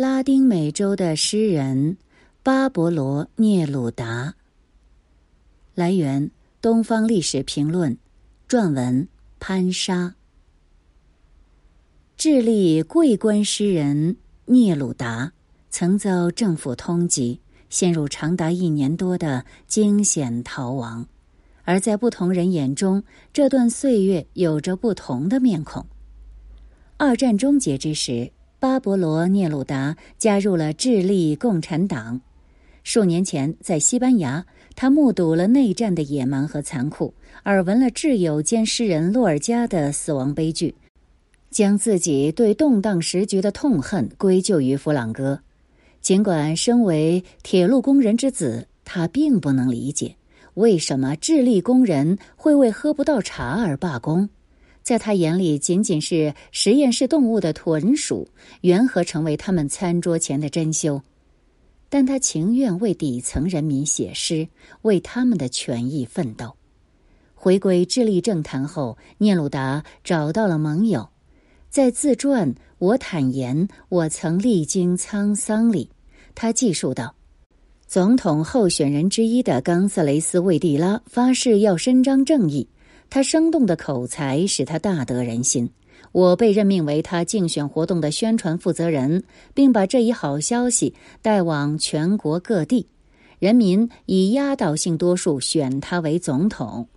拉丁美洲的诗人巴勃罗·聂鲁达。来源：《东方历史评论》，撰文潘沙。智利桂冠诗人聂鲁达曾遭政府通缉，陷入长达一年多的惊险逃亡。而在不同人眼中，这段岁月有着不同的面孔。二战终结之时，巴勃罗·聂鲁达加入了智利共产党。数年前，在西班牙，他目睹了内战的野蛮和残酷，耳闻了挚友兼诗人洛尔加的死亡悲剧，将自己对动荡时局的痛恨归咎于弗朗哥。尽管身为铁路工人之子，他并不能理解。为什么智利工人会为喝不到茶而罢工？在他眼里，仅仅是实验室动物的豚鼠，缘何成为他们餐桌前的珍馐？但他情愿为底层人民写诗，为他们的权益奋斗。回归智利政坛后，聂鲁达找到了盟友，在自传《我坦言我曾历经沧桑》里，他记述道。总统候选人之一的冈萨雷斯·魏蒂拉发誓要伸张正义，他生动的口才使他大得人心。我被任命为他竞选活动的宣传负责人，并把这一好消息带往全国各地。人民以压倒性多数选他为总统。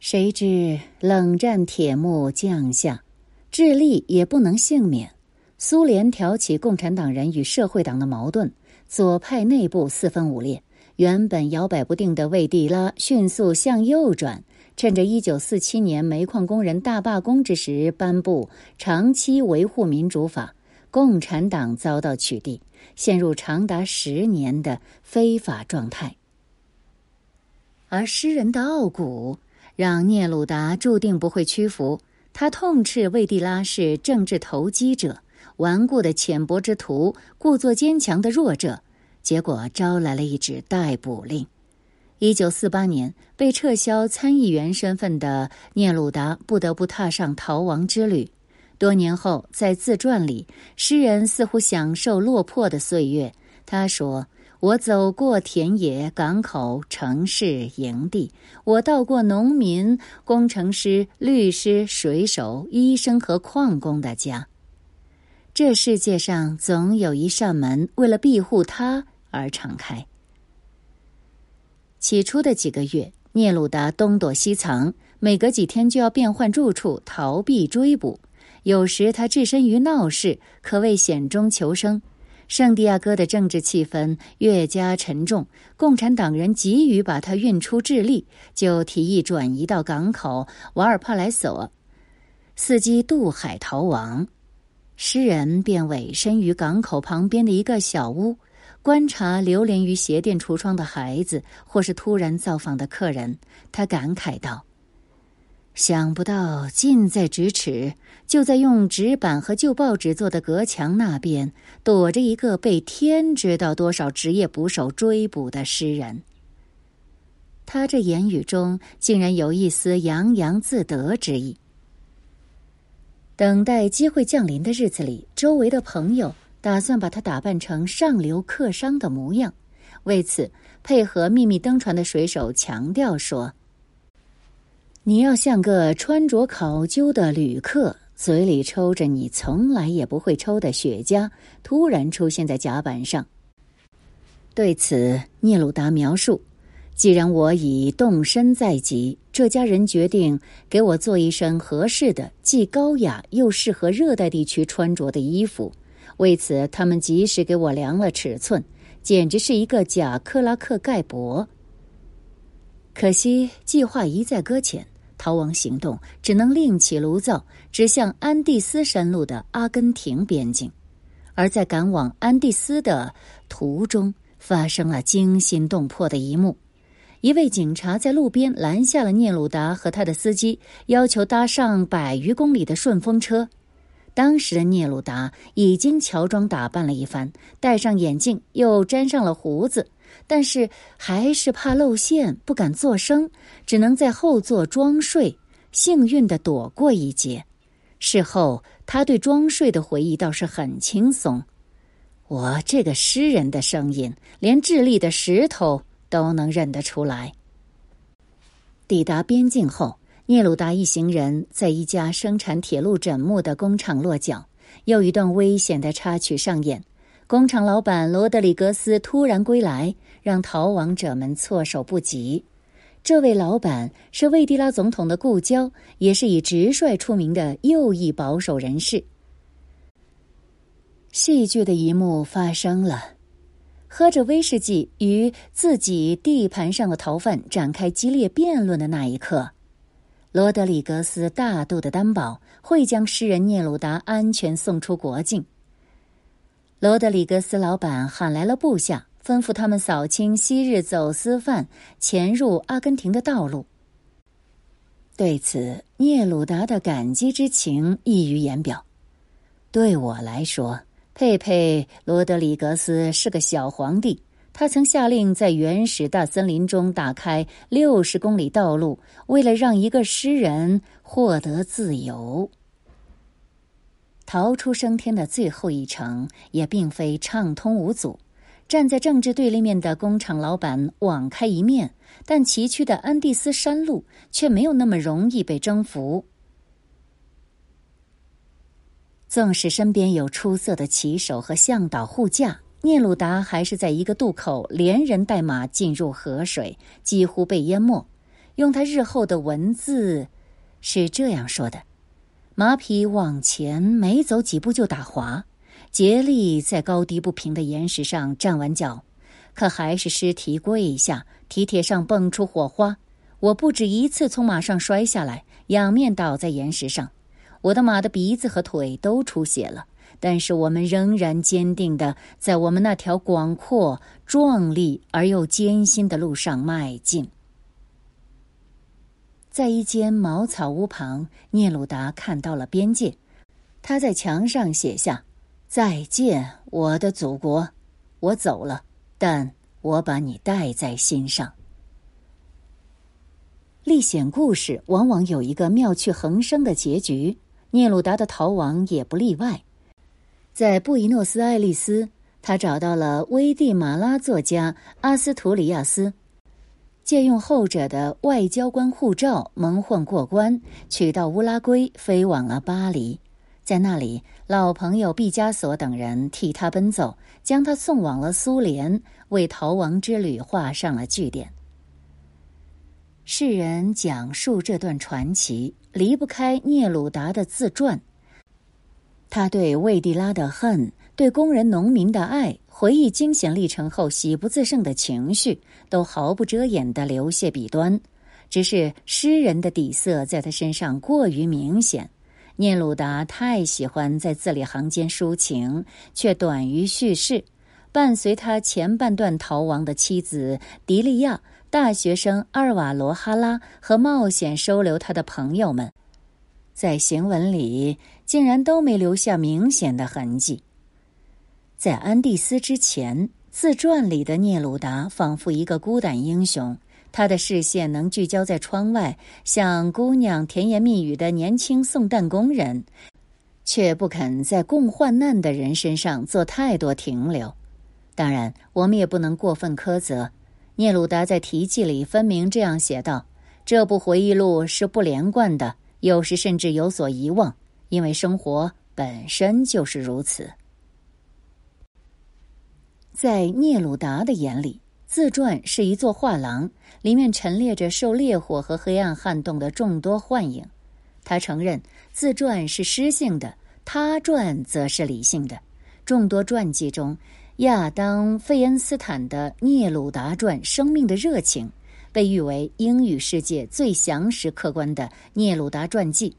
谁知冷战铁幕降下，智利也不能幸免。苏联挑起共产党人与社会党的矛盾。左派内部四分五裂，原本摇摆不定的魏地拉迅速向右转，趁着一九四七年煤矿工人大罢工之时，颁布长期维护民主法，共产党遭到取缔，陷入长达十年的非法状态。而诗人的傲骨让聂鲁达注定不会屈服，他痛斥魏蒂拉是政治投机者。顽固的浅薄之徒，故作坚强的弱者，结果招来了一纸逮捕令。一九四八年，被撤销参议员身份的聂鲁达不得不踏上逃亡之旅。多年后，在自传里，诗人似乎享受落魄的岁月。他说：“我走过田野、港口、城市、营地，我到过农民、工程师、律师、水手、医生和矿工的家。”这世界上总有一扇门，为了庇护他而敞开。起初的几个月，聂鲁达东躲西藏，每隔几天就要变换住处，逃避追捕。有时他置身于闹市，可谓险中求生。圣地亚哥的政治气氛越加沉重，共产党人急于把他运出智利，就提议转移到港口瓦尔帕莱索，伺机渡海逃亡。诗人便委身于港口旁边的一个小屋，观察流连于鞋店橱窗的孩子，或是突然造访的客人。他感慨道：“想不到近在咫尺，就在用纸板和旧报纸做的隔墙那边，躲着一个被天知道多少职业捕手追捕的诗人。”他这言语中竟然有一丝洋洋自得之意。等待机会降临的日子里，周围的朋友打算把他打扮成上流客商的模样。为此，配合秘密登船的水手强调说：“你要像个穿着考究的旅客，嘴里抽着你从来也不会抽的雪茄，突然出现在甲板上。”对此，聂鲁达描述。既然我已动身在即，这家人决定给我做一身合适的、既高雅又适合热带地区穿着的衣服。为此，他们及时给我量了尺寸，简直是一个假克拉克盖博。可惜计划一再搁浅，逃亡行动只能另起炉灶，指向安第斯山路的阿根廷边境。而在赶往安第斯的途中，发生了惊心动魄的一幕。一位警察在路边拦下了聂鲁达和他的司机，要求搭上百余公里的顺风车。当时的聂鲁达已经乔装打扮了一番，戴上眼镜，又粘上了胡子，但是还是怕露馅，不敢作声，只能在后座装睡，幸运的躲过一劫。事后，他对装睡的回忆倒是很轻松。我这个诗人的声音，连智利的石头都能认得出来。抵达边境后，聂鲁达一行人在一家生产铁路枕木的工厂落脚，又一段危险的插曲上演。工厂老板罗德里格斯突然归来，让逃亡者们措手不及。这位老板是魏蒂拉总统的故交，也是以直率出名的右翼保守人士。戏剧的一幕发生了：喝着威士忌与自己地盘上的逃犯展开激烈辩论的那一刻，罗德里格斯大度的担保会将诗人聂鲁达安全送出国境。罗德里格斯老板喊来了部下，吩咐他们扫清昔日走私犯潜入阿根廷的道路。对此，聂鲁达的感激之情溢于言表。对我来说。佩佩·罗德里格斯是个小皇帝，他曾下令在原始大森林中打开六十公里道路，为了让一个诗人获得自由。逃出升天的最后一程也并非畅通无阻。站在政治对立面的工厂老板网开一面，但崎岖的安第斯山路却没有那么容易被征服。纵使身边有出色的骑手和向导护驾，聂鲁达还是在一个渡口连人带马进入河水，几乎被淹没。用他日后的文字是这样说的：“马匹往前没走几步就打滑，竭力在高低不平的岩石上站稳脚，可还是尸体跪下，蹄铁上蹦出火花。我不止一次从马上摔下来，仰面倒在岩石上。”我的马的鼻子和腿都出血了，但是我们仍然坚定的在我们那条广阔、壮丽而又艰辛的路上迈进。在一间茅草屋旁，聂鲁达看到了边界，他在墙上写下：“再见，我的祖国，我走了，但我把你带在心上。”历险故事往往有一个妙趣横生的结局。聂鲁达的逃亡也不例外，在布宜诺斯艾利斯，他找到了危地马拉作家阿斯图里亚斯，借用后者的外交官护照蒙混过关，取到乌拉圭，飞往了巴黎。在那里，老朋友毕加索等人替他奔走，将他送往了苏联，为逃亡之旅画上了句点。世人讲述这段传奇，离不开聂鲁达的自传。他对魏蒂拉的恨，对工人农民的爱，回忆惊险历程后喜不自胜的情绪，都毫不遮掩的流泻笔端。只是诗人的底色在他身上过于明显。聂鲁达太喜欢在字里行间抒情，却短于叙事。伴随他前半段逃亡的妻子迪利亚。大学生阿尔瓦罗哈拉和冒险收留他的朋友们，在行文里竟然都没留下明显的痕迹。在安第斯之前，自传里的聂鲁达仿佛一个孤胆英雄，他的视线能聚焦在窗外向姑娘甜言蜜语的年轻送蛋工人，却不肯在共患难的人身上做太多停留。当然，我们也不能过分苛责。聂鲁达在题记里分明这样写道：“这部回忆录是不连贯的，有时甚至有所遗忘，因为生活本身就是如此。”在聂鲁达的眼里，自传是一座画廊，里面陈列着受烈火和黑暗撼动的众多幻影。他承认自传是诗性的，他传则是理性的。众多传记中。亚当·费恩斯坦的《聂鲁达传：生命的热情》被誉为英语世界最详实客观的聂鲁达传记。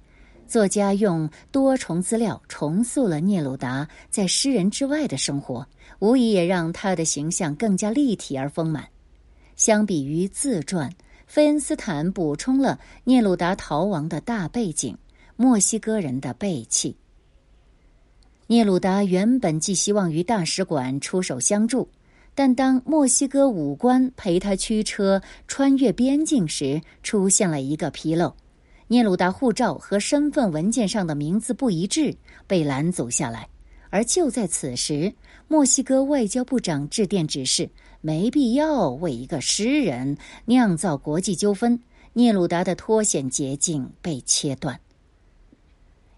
作家用多重资料重塑了聂鲁达在诗人之外的生活，无疑也让他的形象更加立体而丰满。相比于自传，费恩斯坦补充了聂鲁达逃亡的大背景——墨西哥人的背弃。聂鲁达原本寄希望于大使馆出手相助，但当墨西哥武官陪他驱车穿越边境时，出现了一个纰漏：聂鲁达护照和身份文件上的名字不一致，被拦阻下来。而就在此时，墨西哥外交部长致电指示，没必要为一个诗人酿造国际纠纷。聂鲁达的脱险捷径被切断。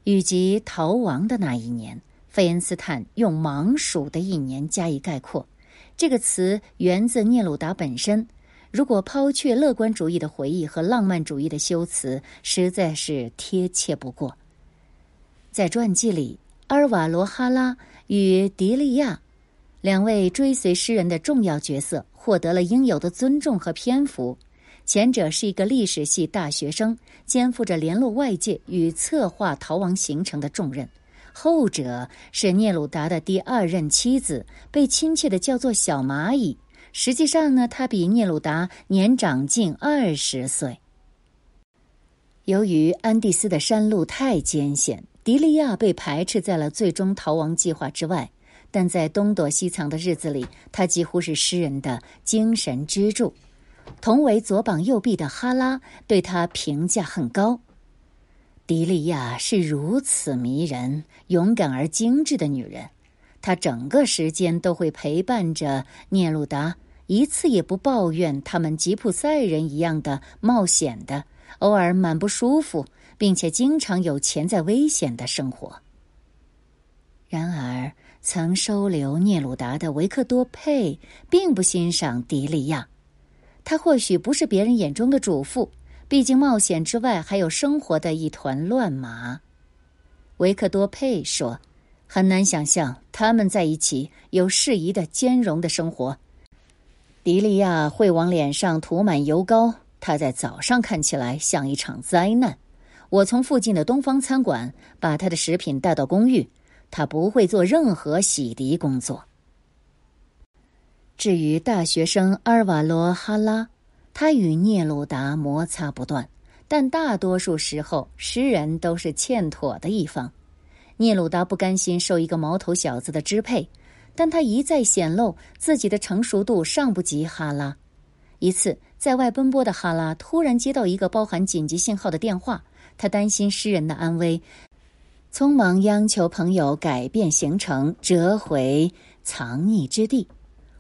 与其逃亡的那一年，费恩斯坦用“盲鼠的一年”加以概括。这个词源自聂鲁达本身。如果抛却乐观主义的回忆和浪漫主义的修辞，实在是贴切不过。在传记里，阿尔瓦罗·哈拉与迪利亚两位追随诗人的重要角色获得了应有的尊重和篇幅。前者是一个历史系大学生，肩负着联络外界与策划逃亡行程的重任；后者是聂鲁达的第二任妻子，被亲切的叫做“小蚂蚁”。实际上呢，他比聂鲁达年长近二十岁。由于安第斯的山路太艰险，迪利亚被排斥在了最终逃亡计划之外。但在东躲西藏的日子里，他几乎是诗人的精神支柱。同为左膀右臂的哈拉对他评价很高。迪利亚是如此迷人、勇敢而精致的女人。他整个时间都会陪伴着聂鲁达，一次也不抱怨他们吉普赛人一样的冒险的，偶尔蛮不舒服，并且经常有潜在危险的生活。然而，曾收留聂鲁达的维克多·佩并不欣赏迪利亚，他或许不是别人眼中的主妇，毕竟冒险之外还有生活的一团乱麻。维克多·佩说。很难想象他们在一起有适宜的兼容的生活。迪利亚会往脸上涂满油膏，他在早上看起来像一场灾难。我从附近的东方餐馆把他的食品带到公寓，他不会做任何洗涤工作。至于大学生阿尔瓦罗·哈拉，他与聂鲁达摩擦不断，但大多数时候诗人都是欠妥的一方。聂鲁达不甘心受一个毛头小子的支配，但他一再显露自己的成熟度尚不及哈拉。一次，在外奔波的哈拉突然接到一个包含紧急信号的电话，他担心诗人的安危，匆忙央求朋友改变行程，折回藏匿之地。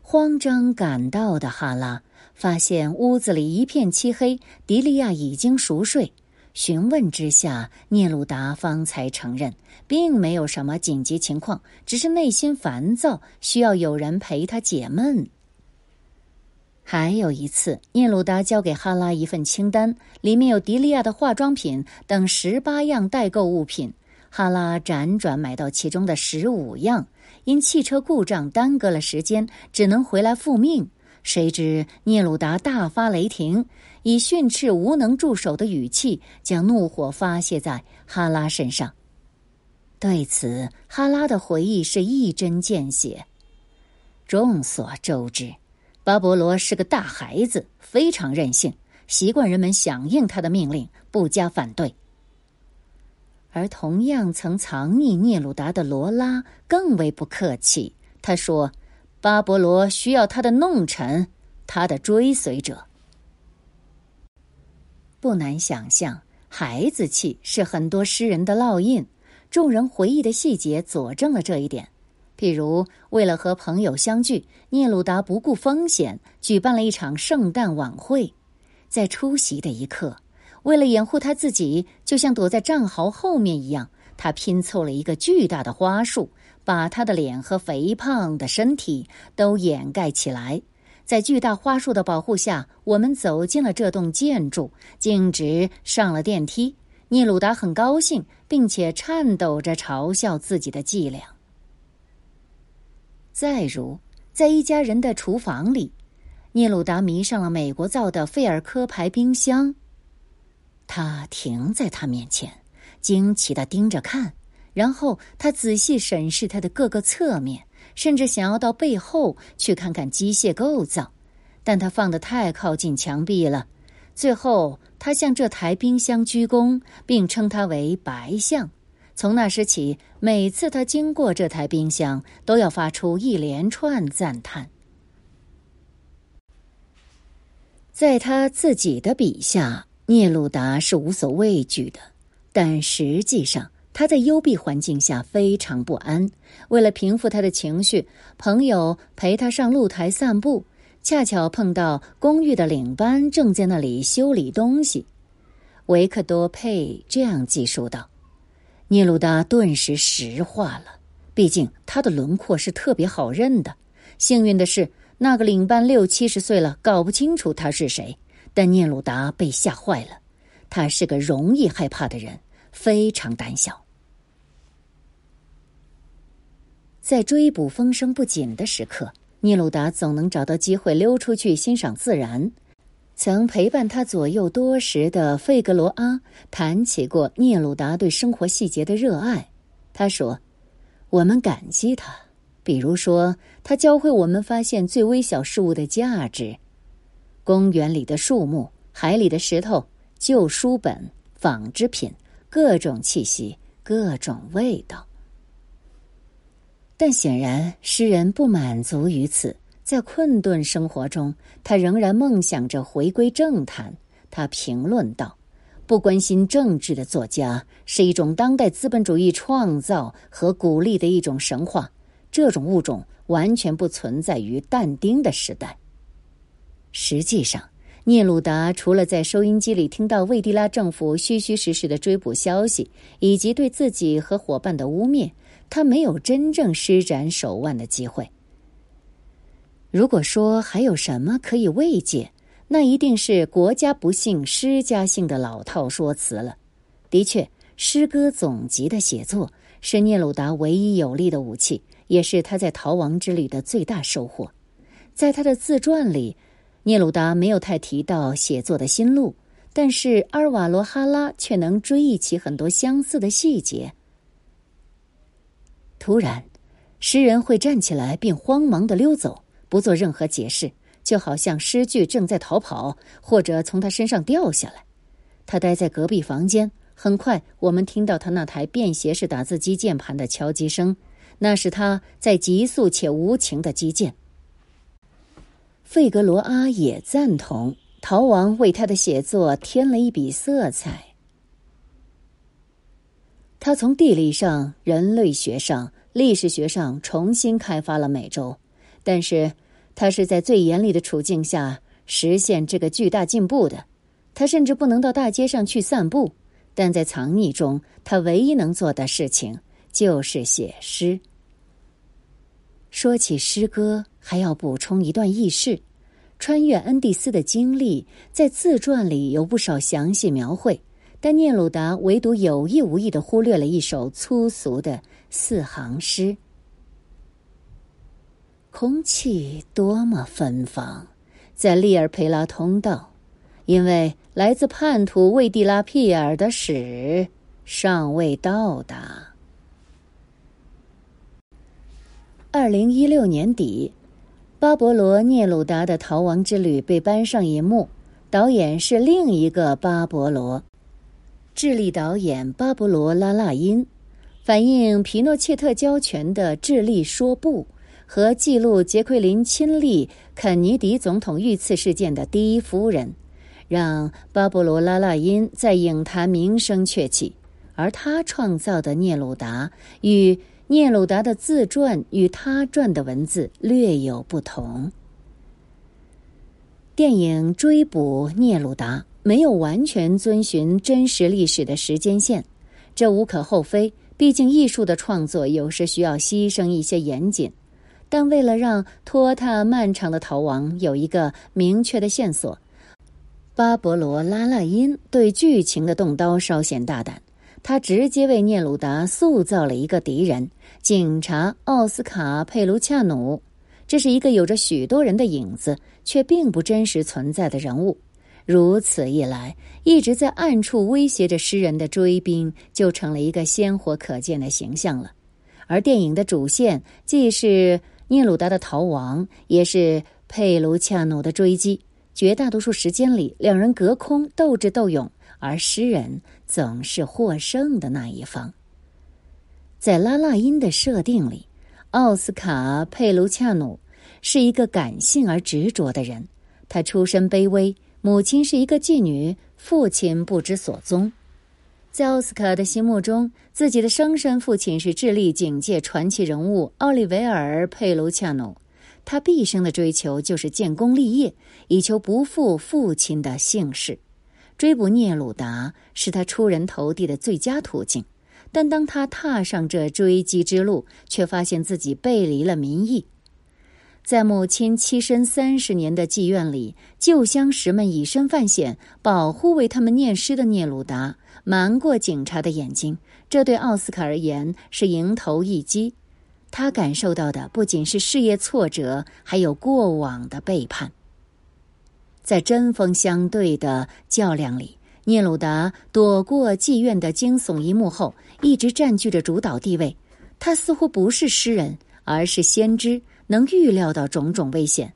慌张赶到的哈拉发现屋子里一片漆黑，迪利亚已经熟睡。询问之下，聂鲁达方才承认，并没有什么紧急情况，只是内心烦躁，需要有人陪他解闷。还有一次，聂鲁达交给哈拉一份清单，里面有迪利亚的化妆品等十八样代购物品，哈拉辗转买到其中的十五样，因汽车故障耽搁了时间，只能回来复命。谁知聂鲁达大发雷霆，以训斥无能助手的语气，将怒火发泄在哈拉身上。对此，哈拉的回忆是一针见血。众所周知，巴勃罗是个大孩子，非常任性，习惯人们响应他的命令，不加反对。而同样曾藏匿聂鲁达的罗拉更为不客气，他说。巴勃罗需要他的弄臣，他的追随者。不难想象，孩子气是很多诗人的烙印。众人回忆的细节佐证了这一点。譬如，为了和朋友相聚，聂鲁达不顾风险举办了一场圣诞晚会。在出席的一刻，为了掩护他自己，就像躲在战壕后面一样，他拼凑了一个巨大的花束。把他的脸和肥胖的身体都掩盖起来，在巨大花束的保护下，我们走进了这栋建筑，径直上了电梯。聂鲁达很高兴，并且颤抖着嘲笑自己的伎俩。再如，在一家人的厨房里，聂鲁达迷上了美国造的费尔科牌冰箱，他停在他面前，惊奇的盯着看。然后他仔细审视它的各个侧面，甚至想要到背后去看看机械构造，但他放得太靠近墙壁了。最后，他向这台冰箱鞠躬，并称它为“白象”。从那时起，每次他经过这台冰箱，都要发出一连串赞叹。在他自己的笔下，聂鲁达是无所畏惧的，但实际上。他在幽闭环境下非常不安。为了平复他的情绪，朋友陪他上露台散步，恰巧碰到公寓的领班正在那里修理东西。维克多佩这样记述道：“聂鲁达顿时石化了，毕竟他的轮廓是特别好认的。幸运的是，那个领班六七十岁了，搞不清楚他是谁。但聂鲁达被吓坏了，他是个容易害怕的人。”非常胆小，在追捕风声不紧的时刻，聂鲁达总能找到机会溜出去欣赏自然。曾陪伴他左右多时的费格罗阿谈起过聂鲁达对生活细节的热爱。他说：“我们感激他，比如说，他教会我们发现最微小事物的价值：公园里的树木、海里的石头、旧书本、纺织品。”各种气息，各种味道。但显然，诗人不满足于此，在困顿生活中，他仍然梦想着回归政坛。他评论道：“不关心政治的作家是一种当代资本主义创造和鼓励的一种神话，这种物种完全不存在于但丁的时代。”实际上。聂鲁达除了在收音机里听到魏迪拉政府虚虚实实的追捕消息，以及对自己和伙伴的污蔑，他没有真正施展手腕的机会。如果说还有什么可以慰藉，那一定是“国家不幸，诗家幸”的老套说辞了。的确，诗歌总集的写作是聂鲁达唯一有力的武器，也是他在逃亡之旅的最大收获。在他的自传里。聂鲁达没有太提到写作的心路，但是阿尔瓦罗哈拉却能追忆起很多相似的细节。突然，诗人会站起来并慌忙的溜走，不做任何解释，就好像诗句正在逃跑或者从他身上掉下来。他待在隔壁房间，很快我们听到他那台便携式打字机键盘的敲击声，那是他在急速且无情的击键。费格罗阿也赞同逃亡为他的写作添了一笔色彩。他从地理上、人类学上、历史学上重新开发了美洲，但是他是在最严厉的处境下实现这个巨大进步的。他甚至不能到大街上去散步，但在藏匿中，他唯一能做的事情就是写诗。说起诗歌。还要补充一段轶事：穿越恩蒂斯的经历在自传里有不少详细描绘，但聂鲁达唯独有意无意的忽略了一首粗俗的四行诗。空气多么芬芳，在利尔培拉通道，因为来自叛徒魏蒂拉皮尔的使尚未到达。二零一六年底。巴勃罗·聂鲁达的逃亡之旅被搬上银幕，导演是另一个巴勃罗，智利导演巴勃罗·拉拉因。反映皮诺切特交权的智利说不和记录杰奎琳亲历肯尼迪总统遇刺事件的第一夫人，让巴勃罗·拉拉因在影坛名声鹊起，而他创造的聂鲁达与。聂鲁达的自传与他传的文字略有不同。电影追捕聂鲁达没有完全遵循真实历史的时间线，这无可厚非。毕竟艺术的创作有时需要牺牲一些严谨。但为了让拖沓漫长的逃亡有一个明确的线索，巴勃罗·拉拉因对剧情的动刀稍显大胆。他直接为聂鲁达塑造了一个敌人——警察奥斯卡·佩卢恰努。这是一个有着许多人的影子，却并不真实存在的人物。如此一来，一直在暗处威胁着诗人的追兵就成了一个鲜活可见的形象了。而电影的主线既是聂鲁达的逃亡，也是佩卢恰努的追击。绝大多数时间里，两人隔空斗智斗勇。而诗人总是获胜的那一方。在拉拉因的设定里，奥斯卡·佩卢恰努是一个感性而执着的人。他出身卑微，母亲是一个妓女，父亲不知所踪。在奥斯卡的心目中，自己的生身父亲是智利警界传奇人物奥利维尔·佩卢恰努。他毕生的追求就是建功立业，以求不负父亲的姓氏。追捕聂鲁达是他出人头地的最佳途径。但当他踏上这追击之路，却发现自己背离了民意。在母亲栖身三十年的妓院里，旧相识们以身犯险，保护为他们念诗的聂鲁达，瞒过警察的眼睛。这对奥斯卡而言是迎头一击。他感受到的不仅是事业挫折，还有过往的背叛。在针锋相对的较量里，聂鲁达躲过妓院的惊悚一幕后，一直占据着主导地位。他似乎不是诗人，而是先知。能预料到种种危险，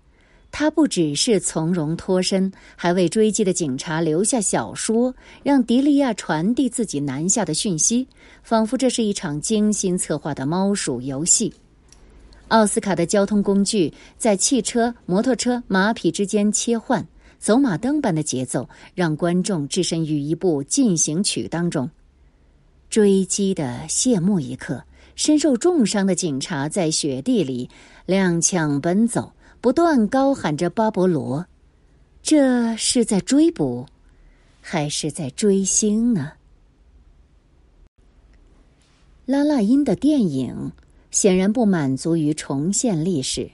他不只是从容脱身，还为追击的警察留下小说，让迪利亚传递自己南下的讯息，仿佛这是一场精心策划的猫鼠游戏。奥斯卡的交通工具在汽车、摩托车、马匹之间切换，走马灯般的节奏让观众置身于一部进行曲当中。追击的谢幕一刻。身受重伤的警察在雪地里踉跄奔走，不断高喊着“巴勃罗”，这是在追捕，还是在追星呢？拉拉因的电影显然不满足于重现历史，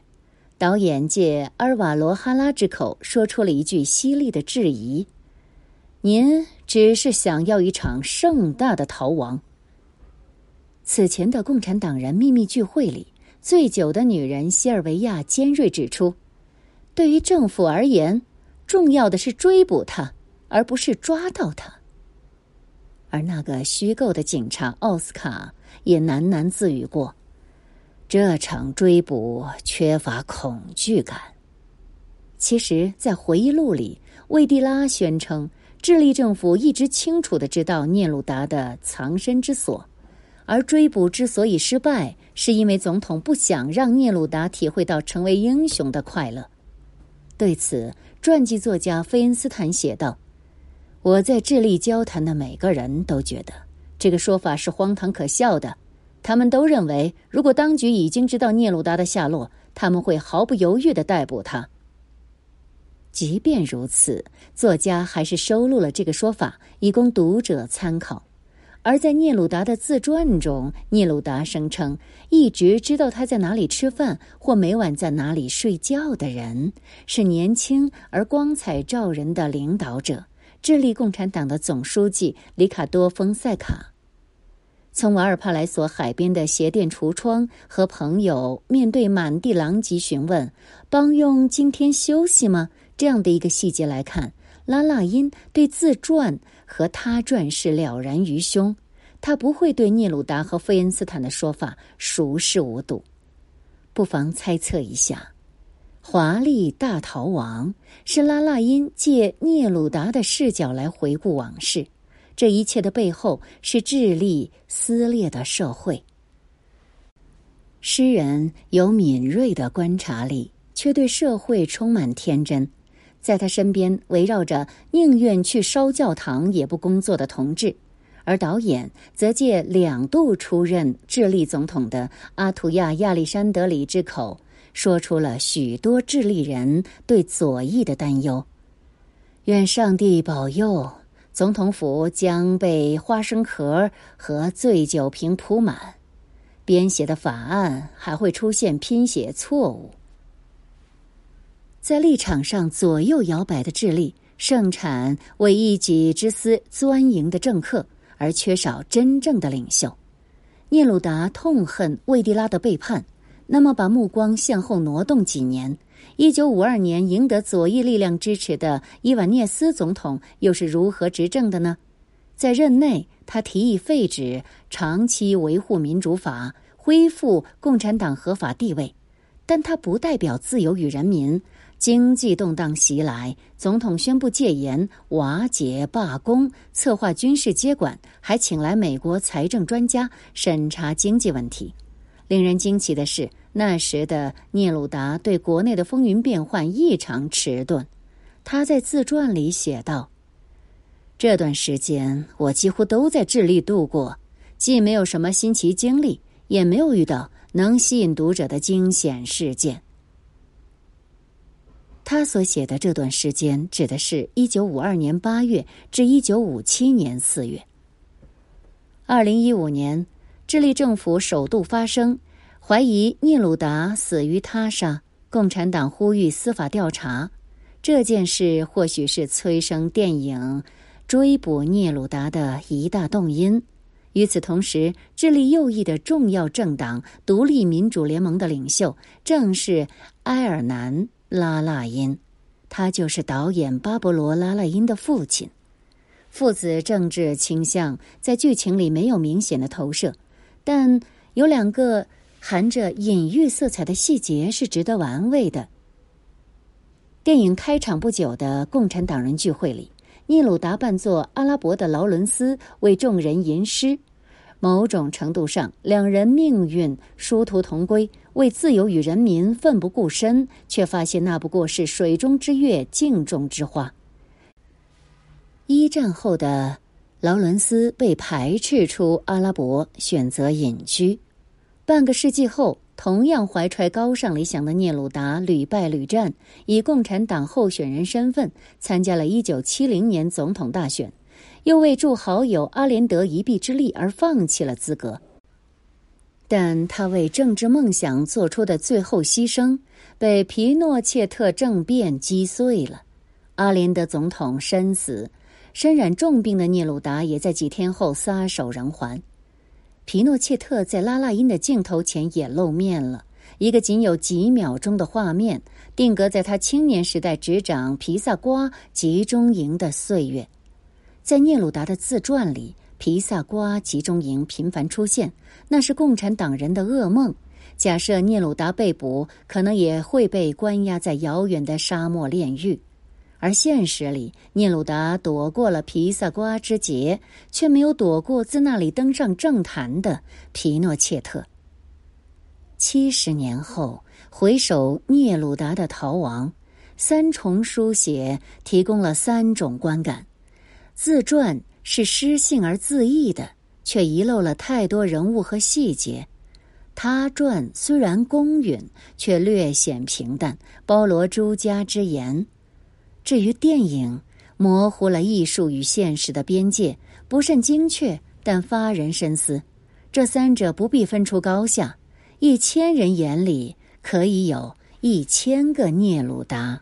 导演借阿尔瓦罗·哈拉之口说出了一句犀利的质疑：“您只是想要一场盛大的逃亡。”此前的共产党人秘密聚会里，醉酒的女人西尔维亚尖锐指出：“对于政府而言，重要的是追捕他，而不是抓到他。”而那个虚构的警察奥斯卡也喃喃自语过：“这场追捕缺乏恐惧感。”其实，在回忆录里，魏蒂拉宣称，智利政府一直清楚的知道聂鲁达的藏身之所。而追捕之所以失败，是因为总统不想让聂鲁达体会到成为英雄的快乐。对此，传记作家菲恩斯坦写道：“我在智利交谈的每个人都觉得这个说法是荒唐可笑的。他们都认为，如果当局已经知道聂鲁达的下落，他们会毫不犹豫的逮捕他。即便如此，作家还是收录了这个说法，以供读者参考。”而在聂鲁达的自传中，聂鲁达声称一直知道他在哪里吃饭或每晚在哪里睡觉的人是年轻而光彩照人的领导者——智利共产党的总书记里卡多·丰塞卡。从瓦尔帕莱索海边的鞋店橱窗和朋友面对满地狼藉询问“帮佣今天休息吗？”这样的一个细节来看，拉拉因对自传。和他传是了然于胸，他不会对聂鲁达和费恩斯坦的说法熟视无睹。不妨猜测一下，华丽大逃亡是拉拉因借聂鲁达的视角来回顾往事。这一切的背后是智利撕裂的社会。诗人有敏锐的观察力，却对社会充满天真。在他身边围绕着宁愿去烧教堂也不工作的同志，而导演则借两度出任智利总统的阿图亚亚历山德里之口，说出了许多智利人对左翼的担忧。愿上帝保佑，总统府将被花生壳和醉酒瓶铺满，编写的法案还会出现拼写错误。在立场上左右摇摆的智利，盛产为一己之私钻营的政客，而缺少真正的领袖。聂鲁达痛恨魏蒂拉的背叛，那么把目光向后挪动几年，一九五二年赢得左翼力量支持的伊万涅斯总统又是如何执政的呢？在任内，他提议废止长期维护民主法，恢复共产党合法地位，但他不代表自由与人民。经济动荡袭来，总统宣布戒严、瓦解、罢工、策划军事接管，还请来美国财政专家审查经济问题。令人惊奇的是，那时的聂鲁达对国内的风云变幻异常迟钝。他在自传里写道：“这段时间我几乎都在智利度过，既没有什么新奇经历，也没有遇到能吸引读者的惊险事件。他所写的这段时间，指的是一九五二年八月至一九五七年四月。二零一五年，智利政府首度发声，怀疑聂鲁达死于他杀。共产党呼吁司法调查。这件事或许是催生电影追捕聂鲁达的一大动因。与此同时，智利右翼的重要政党独立民主联盟的领袖正是埃尔南。拉拉因，他就是导演巴勃罗·拉拉因的父亲。父子政治倾向在剧情里没有明显的投射，但有两个含着隐喻色彩的细节是值得玩味的。电影开场不久的共产党人聚会里，聂鲁达扮作阿拉伯的劳伦斯为众人吟诗。某种程度上，两人命运殊途同归，为自由与人民奋不顾身，却发现那不过是水中之月、镜中之花。一战后的劳伦斯被排斥出阿拉伯，选择隐居。半个世纪后，同样怀揣高尚理想的聂鲁达屡败屡战，以共产党候选人身份参加了一九七零年总统大选。又为助好友阿连德一臂之力而放弃了资格，但他为政治梦想做出的最后牺牲被皮诺切特政变击碎了。阿连德总统身死，身染重病的聂鲁达也在几天后撒手人寰。皮诺切特在拉拉因的镜头前也露面了，一个仅有几秒钟的画面，定格在他青年时代执掌皮萨瓜集中营的岁月。在聂鲁达的自传里，皮萨瓜集中营频繁出现，那是共产党人的噩梦。假设聂鲁达被捕，可能也会被关押在遥远的沙漠炼狱。而现实里，聂鲁达躲过了皮萨瓜之劫，却没有躲过自那里登上政坛的皮诺切特。七十年后，回首聂鲁达的逃亡，三重书写提供了三种观感。自传是诗性而自意的，却遗漏了太多人物和细节。他传虽然公允，却略显平淡，包罗诸家之言。至于电影，模糊了艺术与现实的边界，不甚精确，但发人深思。这三者不必分出高下，一千人眼里可以有一千个聂鲁达。